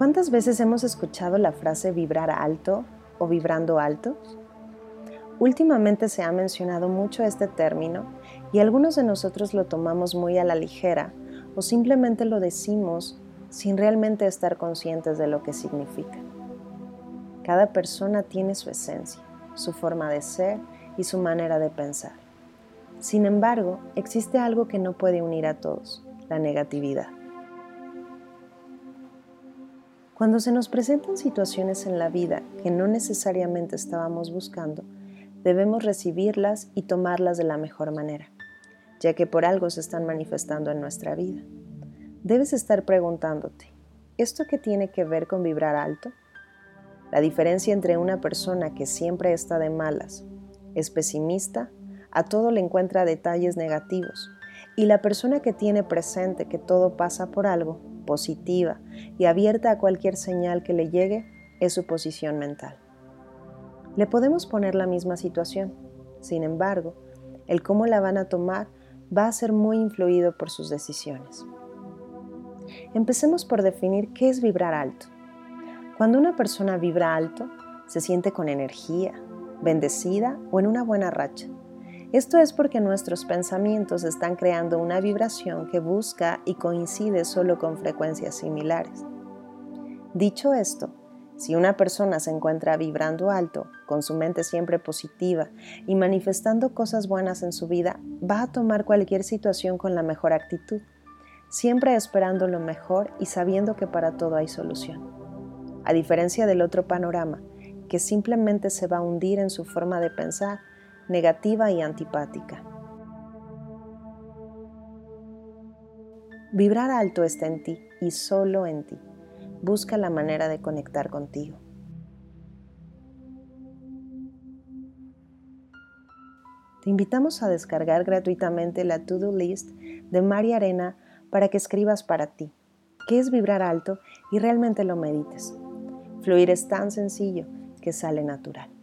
¿Cuántas veces hemos escuchado la frase vibrar alto o vibrando alto? Últimamente se ha mencionado mucho este término y algunos de nosotros lo tomamos muy a la ligera o simplemente lo decimos sin realmente estar conscientes de lo que significa. Cada persona tiene su esencia, su forma de ser y su manera de pensar. Sin embargo, existe algo que no puede unir a todos, la negatividad. Cuando se nos presentan situaciones en la vida que no necesariamente estábamos buscando, debemos recibirlas y tomarlas de la mejor manera, ya que por algo se están manifestando en nuestra vida. Debes estar preguntándote, ¿esto qué tiene que ver con vibrar alto? La diferencia entre una persona que siempre está de malas, es pesimista, a todo le encuentra detalles negativos, y la persona que tiene presente que todo pasa por algo, positiva y abierta a cualquier señal que le llegue es su posición mental. Le podemos poner la misma situación, sin embargo, el cómo la van a tomar va a ser muy influido por sus decisiones. Empecemos por definir qué es vibrar alto. Cuando una persona vibra alto, se siente con energía, bendecida o en una buena racha. Esto es porque nuestros pensamientos están creando una vibración que busca y coincide solo con frecuencias similares. Dicho esto, si una persona se encuentra vibrando alto, con su mente siempre positiva y manifestando cosas buenas en su vida, va a tomar cualquier situación con la mejor actitud, siempre esperando lo mejor y sabiendo que para todo hay solución. A diferencia del otro panorama, que simplemente se va a hundir en su forma de pensar negativa y antipática. Vibrar alto está en ti y solo en ti. Busca la manera de conectar contigo. Te invitamos a descargar gratuitamente la To-Do List de María Arena para que escribas para ti qué es vibrar alto y realmente lo medites. Fluir es tan sencillo que sale natural.